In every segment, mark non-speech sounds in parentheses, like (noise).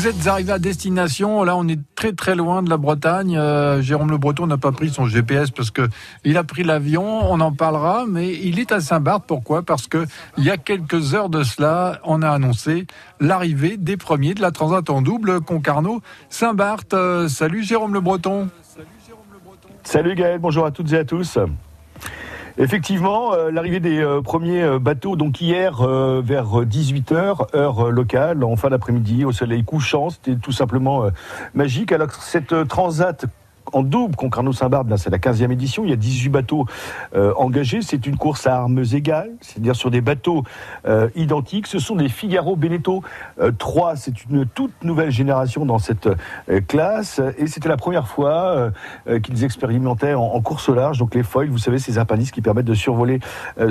Vous êtes arrivé à destination. Là, on est très très loin de la Bretagne. Euh, Jérôme Le Breton n'a pas pris son GPS parce que il a pris l'avion. On en parlera, mais il est à Saint-Barth. Pourquoi? Parce que il y a quelques heures de cela, on a annoncé l'arrivée des premiers de la Transat en double Concarneau Saint-Barth. Euh, salut Jérôme Le Breton. Salut Gaël. Bonjour à toutes et à tous. Effectivement, euh, l'arrivée des euh, premiers euh, bateaux, donc hier vers 18h, heure locale, en fin d'après-midi, au soleil couchant, c'était tout simplement magique. Alors cette transat en double. Concarneau-Saint-Barbe, c'est la 15e édition. Il y a 18 bateaux euh, engagés. C'est une course à armes égales, c'est-à-dire sur des bateaux euh, identiques. Ce sont des Figaro Beneteau 3. C'est une toute nouvelle génération dans cette euh, classe. Et c'était la première fois qu'ils expérimentaient en, course au large. Donc les foils, vous savez, ces appendices qui permettent de survoler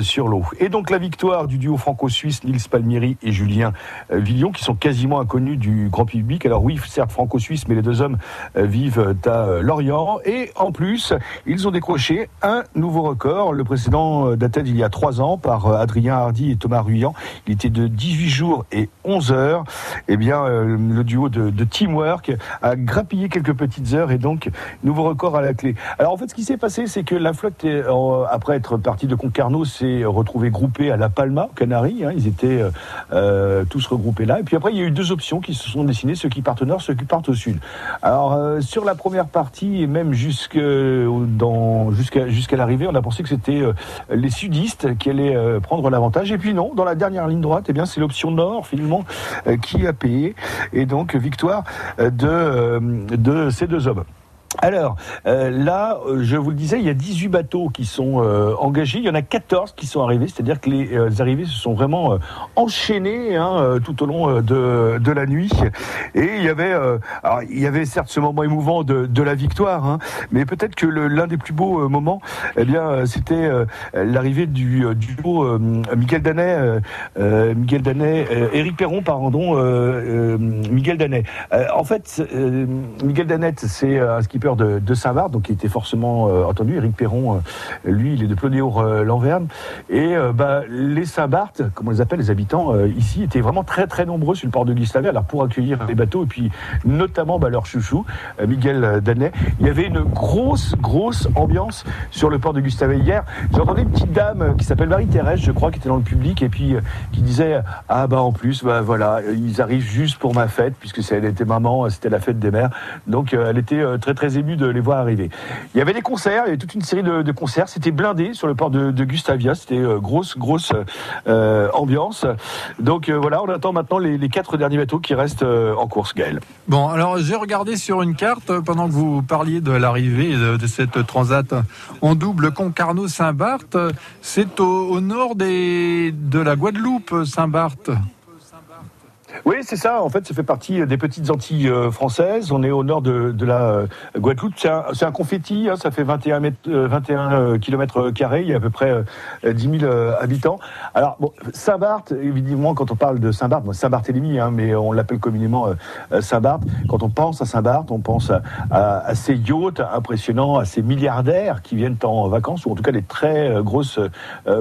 sur l'eau. Et donc la victoire du duo franco-suisse Nils Palmieri et Julien Villon, qui sont quasiment inconnus du grand public. Alors oui, certes franco-suisse, mais les deux hommes vivent à Lorient et en plus, ils ont décroché un nouveau record. Le précédent euh, datait d'il y a trois ans par euh, Adrien Hardy et Thomas Ruyant. Il était de 18 jours et 11 heures. Eh bien, euh, le duo de, Teamwork a grappillé quelques petites heures et donc nouveau record à la clé. Alors en fait, ce qui s'est passé, c'est que la flotte, après être partie de Concarneau, s'est retrouvée groupée à La Palma, aux Canaries. Hein. Ils étaient tous regroupés là. Et puis après, il y a eu deux options qui se sont dessinées, ceux qui partent au nord, ceux qui partent au sud. Alors sur la première partie, et même jusqu'à, l'arrivée, on a pensé que c'était euh, les sudistes qui allaient euh, prendre l'avantage. Et puis non, dans la dernière ligne droite, eh bien, c'est l'option nord, finalement, euh, qui a payé. Et donc, victoire de ces deux hommes. Alors, euh, là, euh, je vous le disais, il y a 18 bateaux qui sont euh, engagés. Il y en a 14 qui sont arrivés, c'est-à-dire que les arrivées se sont vraiment enchaînées hein, tout au long de, de, la nuit. Et il y avait, alors, il y avait certes ce moment émouvant de, de la victoire, hein, mais peut-être que l'un des plus beaux moments, eh bien, c'était l'arrivée du duo Miguel Danet, Miguel Danet, Éric Perron, pardon, Miguel Danet. en fait, Miguel Danet, c'est un skipper de, Saint-Barth, donc qui était forcément euh, entendu. Éric Perron, euh, lui, il est de Plonéour-Lanverne. Et euh, bah, les Saint-Barth, comme on les appelle, les habitants ici, étaient vraiment très très nombreux sur le port de Gustavet, alors pour accueillir les bateaux, et puis notamment bah, leur chouchou, Miguel Danet. Il y avait une grosse, grosse ambiance sur le port de Gustavet hier. J'entendais une petite dame qui s'appelle Marie-Thérèse, je crois, qui était dans le public, et puis qui disait Ah bah en plus, bah voilà, ils arrivent juste pour ma fête, puisque elle était maman, c'était la fête des mères. Donc elle était très très ému de les voir arriver. Il y avait des concerts, il y avait toute une série de, concerts. C'était blindé sur le port de, Gustavia. C'était euh, grosse, grosse euh, ambiance. Donc euh, voilà, on attend maintenant les, quatre derniers bateaux qui restent en course, Gaël. Bon, alors j'ai regardé sur une carte pendant que vous parliez de l'arrivée de, cette transat en double Concarneau-Saint-Barth. C'est au, au, nord des, de la Guadeloupe, Saint-Barth. Oui, c'est ça. En fait, ça fait partie des petites Antilles euh, françaises. On est au nord de, la euh, Guadeloupe. C'est un, confetti. Hein. ça fait 21, mètres, 21 euh, km carrés. Il y a à peu près 10 000 habitants. Alors, bon, Saint-Barth, évidemment, quand on parle de Saint-Barth, Saint-Barthélemy, hein, mais on l'appelle communément Saint-Barth. Quand on pense à Saint-Barth, on pense à, ces yachts impressionnants, à ces milliardaires qui viennent en vacances, ou en tout cas des très grosses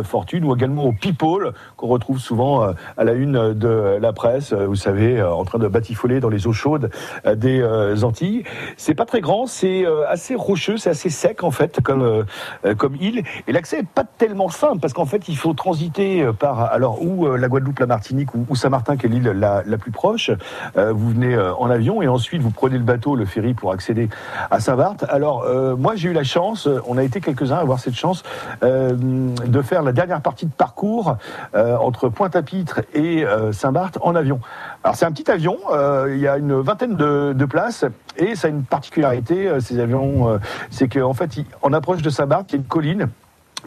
fortunes, ou également aux people qu'on retrouve souvent à la une de la presse vous savez, euh, en train de batifoler dans les eaux chaudes euh, des euh, Antilles. C'est pas très grand, c'est assez rocheux, c'est assez sec en fait comme comme île. Et l'accès est pas tellement simple parce qu'en fait il faut transiter par alors ou la Guadeloupe, la Martinique ou, Saint-Martin qui est l'île la, la, plus proche. vous venez en avion et ensuite vous prenez le bateau, le ferry pour accéder à Saint-Barth. Alors moi j'ai eu la chance, on a été quelques-uns à avoir cette chance de faire la dernière partie de parcours entre Pointe-à-Pitre et Saint-Barth en avion. Alors c'est un petit avion, euh, il y a une vingtaine de, places et ça a une particularité, euh, ces avions, euh, c'est qu'en fait, en approche de Saint-Barth, y a une colline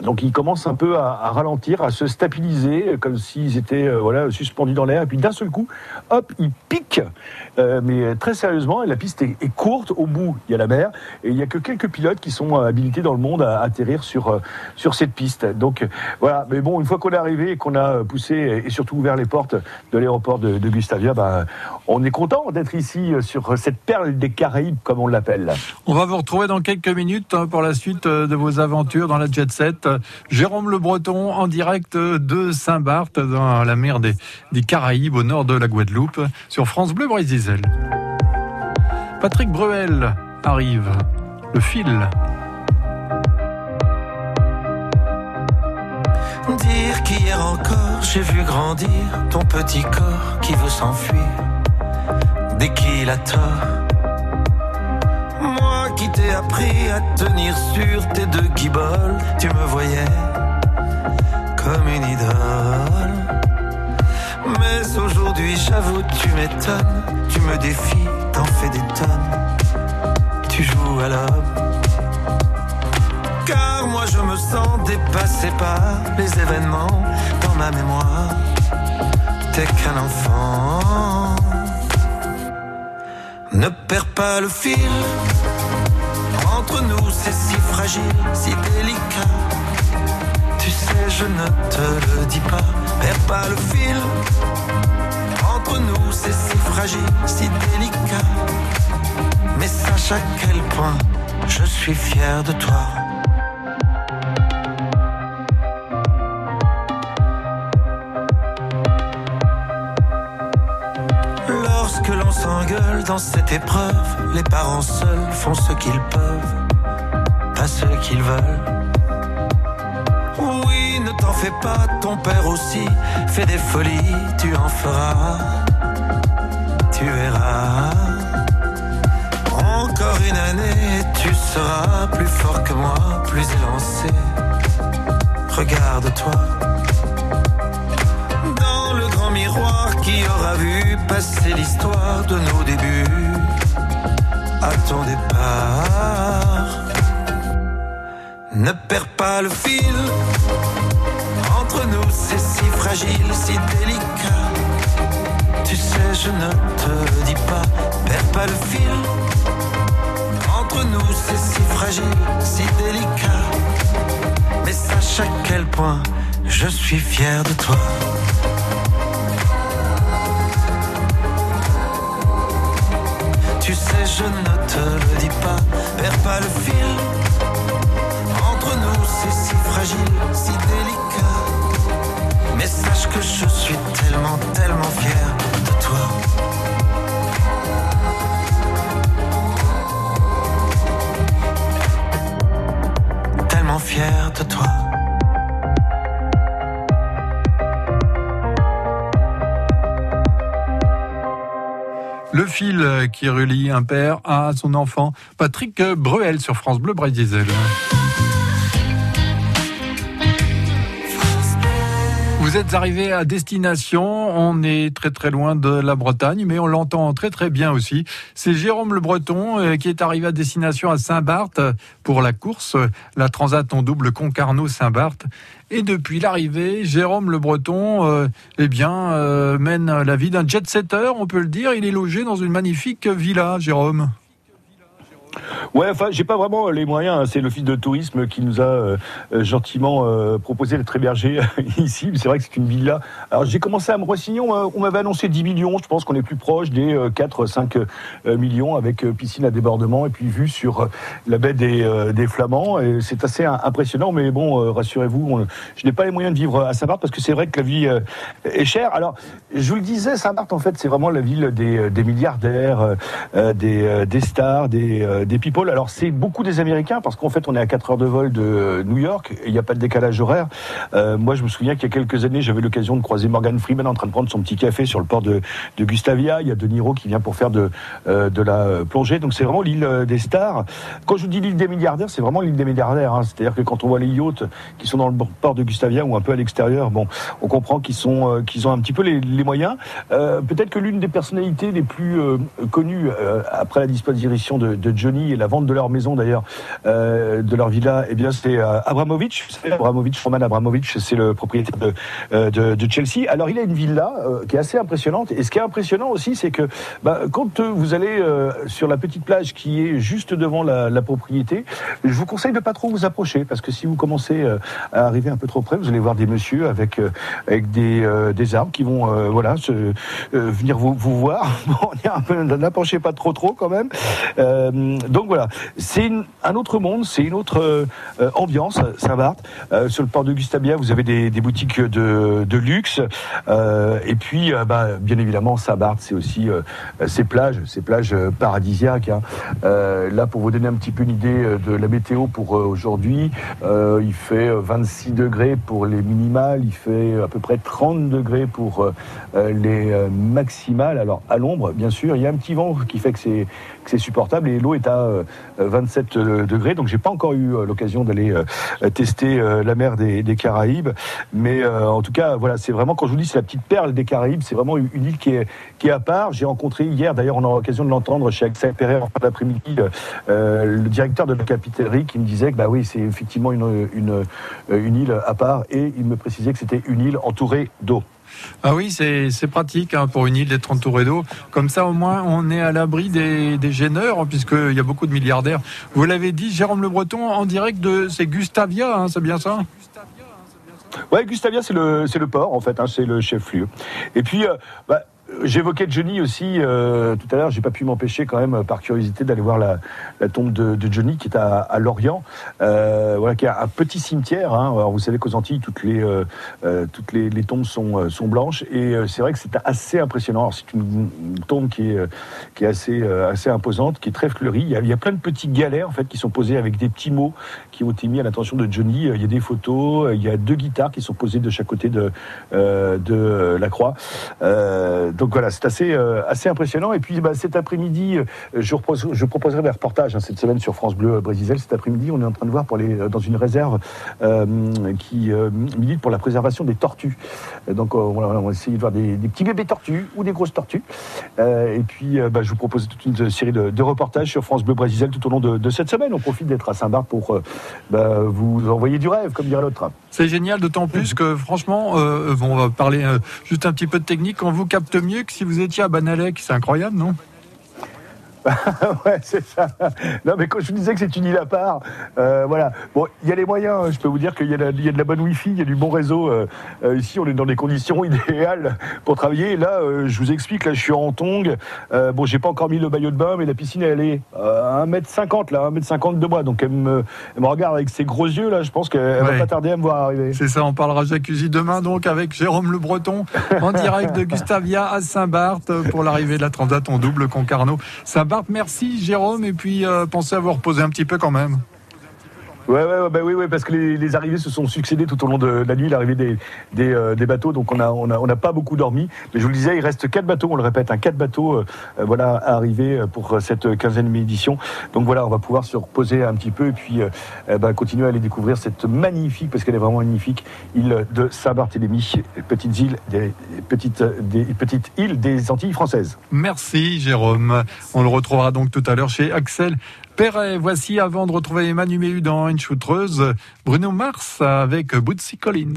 donc ils commencent un peu à, ralentir, à se stabiliser, comme s'ils étaient euh, voilà suspendus dans l'air. Et puis d'un seul coup, hop, ils piquent. Euh, mais très sérieusement, la piste est, courte. Au bout, il y a la mer, et il n'y a que quelques pilotes qui sont euh, habilités dans le monde à atterrir sur sur cette piste. Donc voilà. Mais bon, une fois qu'on est arrivé et qu'on a poussé et surtout ouvert les portes de l'aéroport de, Gustavia, ben, on est content d'être ici sur cette perle des Caraïbes, comme on l'appelle. On va vous retrouver dans quelques minutes hein, pour la suite de vos aventures dans la jet set. Jérôme Le Breton en direct de Saint-Barth dans la mer des, des, Caraïbes au nord de la Guadeloupe sur France Bleu Brésil. Patrick Bruel arrive. Le fil. Dire qu'hier encore j'ai vu grandir ton petit corps qui veut s'enfuir dès qu'il a tort. Qui t'ai appris à tenir sur tes deux guiboles, tu me voyais comme une idole. Mais aujourd'hui j'avoue tu m'étonnes, tu me défies, t'en fais des tonnes, tu joues à l'homme car moi je me sens dépassé par les événements dans ma mémoire. T'es qu'un enfant. Ne perds pas le fil. Entre nous c'est si fragile, si délicat. Tu sais, je ne te le dis pas. Perds pas le fil. Entre nous c'est si fragile, si délicat. Mais sache à quel point je suis fier de toi. dans cette épreuve. Les parents seuls font ce qu'ils peuvent, pas ce qu'ils veulent. Oui, ne t'en fais pas, ton père aussi fait des folies, tu en feras, tu verras. Encore une année, tu seras plus fort que moi, plus élancé. Regarde-toi miroir qui aura vu passer l'histoire de nos débuts à ton départ. Ne perds pas le fil, entre nous c'est si fragile, si délicat. Tu sais, je ne te dis pas, perds pas le fil. Entre nous c'est si fragile, si délicat. Mais sache à quel point je suis fier de toi. Tu sais, je ne te le dis pas, perds pas le fil. Si fragile, si délicat. Mais sache que je suis tellement, tellement fier de toi. Tellement fier de toi. Le fil qui relie un père à son enfant. Patrick Bruel sur France Bleu Brésil. Vous êtes arrivé à destination, on est très très loin de la Bretagne, mais on l'entend très très bien aussi. C'est Jérôme Le Breton euh, qui est arrivé à destination à Saint-Barth pour la course, la Transat en double Concarneau-Saint-Barth. Et depuis l'arrivée, Jérôme Le Breton, euh, eh bien, euh, mène la vie d'un jet-setter, on peut le dire. Il est logé dans une magnifique villa, Jérôme. Ouais, enfin, j'ai pas vraiment les moyens. Hein. C'est l'office de tourisme qui nous a euh, euh, gentiment euh, proposé d'être hébergé (laughs) ici. C'est vrai que c'est une villa. Alors, j'ai commencé à me renseigner. On m'avait annoncé 10 millions. Je pense qu'on est plus proche des 4-5 millions avec piscine à débordement et puis vue sur la baie des, des Flamands. Et c'est assez impressionnant. Mais bon, rassurez-vous, je n'ai pas les moyens de vivre à Saint-Barth parce que c'est vrai que la vie est chère. Alors, je vous le disais, Saint-Barth, en fait, c'est vraiment la ville des, des milliardaires, des, des stars, des, des people alors c'est beaucoup des Américains parce qu'en fait on est à 4 heures de vol de New York et il n'y a pas de décalage horaire. Euh, moi je me souviens qu'il y a quelques années j'avais l'occasion de croiser Morgan Freeman en train de prendre son petit café sur le port de, Gustavia. Il y a De Niro qui vient pour faire de, euh, de la plongée. Donc c'est vraiment l'île euh, des stars. Quand je vous dis l'île des milliardaires, c'est vraiment l'île des milliardaires. Hein. C'est-à-dire que quand on voit les yachts qui sont dans le port de Gustavia ou un peu à l'extérieur, bon, on comprend qu'ils sont qu'ils ont un petit peu les, moyens. Peut-être que l'une des personnalités les plus connues après la disparition de, de Johnny et la vente de leur maison d'ailleurs, euh, de leur villa, eh bien c'est euh, Abramovich. Abramovich, Roman Abramovich, c'est le propriétaire de, euh, de, Chelsea. Alors il a une villa qui est assez impressionnante. Et ce qui est impressionnant aussi, c'est que bah, quand vous allez sur la petite plage qui est juste devant la, propriété, je vous conseille de pas trop vous approcher parce que si vous commencez à arriver un peu trop près, vous allez voir des messieurs avec avec des, des armes qui vont voilà venir vous, vous voir. (laughs) Bon, n'approchez pas trop trop quand même. Donc voilà, c'est un autre monde, c'est une autre ambiance, Saint-Barth. sur le port de Gustavia, vous avez des, boutiques de, luxe. et puis, bah, bien évidemment, Saint-Barth, c'est aussi ces plages, ces plages paradisiaques. Hein. là, pour vous donner un petit peu une idée de la météo pour aujourd'hui, il fait 26 degrés pour les minimales, il fait à peu près 30 degrés pour les maximales. Alors, à l'ombre, bien sûr, il y a un petit vent qui fait que c'est c'est supportable et l'eau est à 27 degrés. Donc j'ai pas encore eu l'occasion d'aller tester la mer des, Caraïbes, mais en tout cas voilà, c'est vraiment quand je vous dis c'est la petite perle des Caraïbes, c'est vraiment une île qui est qui à part. J'ai rencontré hier, d'ailleurs on a l'occasion de l'entendre chez Axel Perret en fin d'après-midi, le directeur de la capitalerie qui me disait que bah oui c'est effectivement une, une île à part et il me précisait que c'était une île entourée d'eau. Ah oui, c'est pratique hein, pour une île d'être entourée d'eau. Comme ça, au moins, on est à l'abri des, des gêneurs, hein, puisqu'il y a beaucoup de milliardaires. Vous l'avez dit, Jérôme Le Breton, en direct de. C'est Gustavia, hein, c'est bien ça? Ouais, Gustavia, c'est le, le port, en fait, c'est le chef-lieu. Et puis, euh, bah, J'évoquais Johnny aussi euh, tout à l'heure. J'ai pas pu m'empêcher quand même, par curiosité, d'aller voir la, tombe de, Johnny qui est à, Lorient, euh, voilà, qui a un petit cimetière. Hein. Alors, vous savez qu'aux Antilles, toutes les euh, toutes les, tombes sont sont blanches et c'est vrai que c'est assez impressionnant. C'est une, tombe qui est qui est assez assez imposante, qui est très fleurie. Il y, a, plein de petits galères en fait qui sont posés avec des petits mots qui ont été mis à l'attention de Johnny. Il y a des photos, il y a deux guitares qui sont posées de chaque côté de de la croix. Voilà, c'est assez, euh, assez impressionnant. Et puis bah, cet après-midi, euh, je, proposerai des reportages hein, cette semaine sur France Bleu euh, Brésil. Cet après-midi, on est en train de voir pour les, dans une réserve qui milite pour la préservation des tortues. donc on va essayer de voir des, petits bébés tortues ou des grosses tortues. et puis bah, je vous propose toute une série de, reportages sur France Bleu Brésil tout au long de, cette semaine. On profite d'être à Saint-Barth pour bah, vous envoyer du rêve, comme dirait l'autre. C'est génial, d'autant plus que franchement, on va parler juste un petit peu de technique, on vous capte mieux que si vous étiez à Banalec. C'est incroyable, non? (laughs) ouais, c'est ça. Non, mais quand je vous disais que c'est une île à part, euh, voilà. Bon, il y a les moyens. Hein. Je peux vous dire qu'il y, a de la bonne Wi-Fi, il y a du bon réseau. Euh, euh, ici, on est dans des conditions (laughs) idéales pour travailler. là, je vous explique, là, je suis en tong. bon, j'ai pas encore mis le maillot de bain, mais la piscine, elle est à 1m50, là, 1m50 de moi. Donc, elle me, me, regarde avec ses gros yeux, là. Je pense qu'elle va pas tarder à me voir arriver. C'est ça, on parlera jacuzzi demain, donc, avec Jérôme Le Breton, en direct de (laughs) Gustavia à Saint-Barth pour l'arrivée de la Transat en double Concarneau. Saint merci Jérôme, et puis euh, pensez à vous reposer un petit peu quand même. Ouais, ouais, bah oui, parce que les, arrivées se sont succédées tout au long de la nuit, l'arrivée des, des, euh, bateaux, donc on n'a on a, on pas beaucoup dormi. Mais je vous le disais, il reste quatre bateaux, on le répète, un quatre bateaux euh, voilà, à arriver pour cette quinzaine édition. Donc voilà, on va pouvoir se reposer un petit peu et puis bah, continuer à aller découvrir cette magnifique, parce qu'elle est vraiment magnifique, île de Saint-Barthélemy, petite île des petites, des petites îles des Antilles françaises. Merci Jérôme. On le retrouvera donc tout à l'heure chez Axel Perret. Voici avant de retrouver Emmanuel Méhu dans une choutreuse, Bruno Mars avec Bootsy Collins.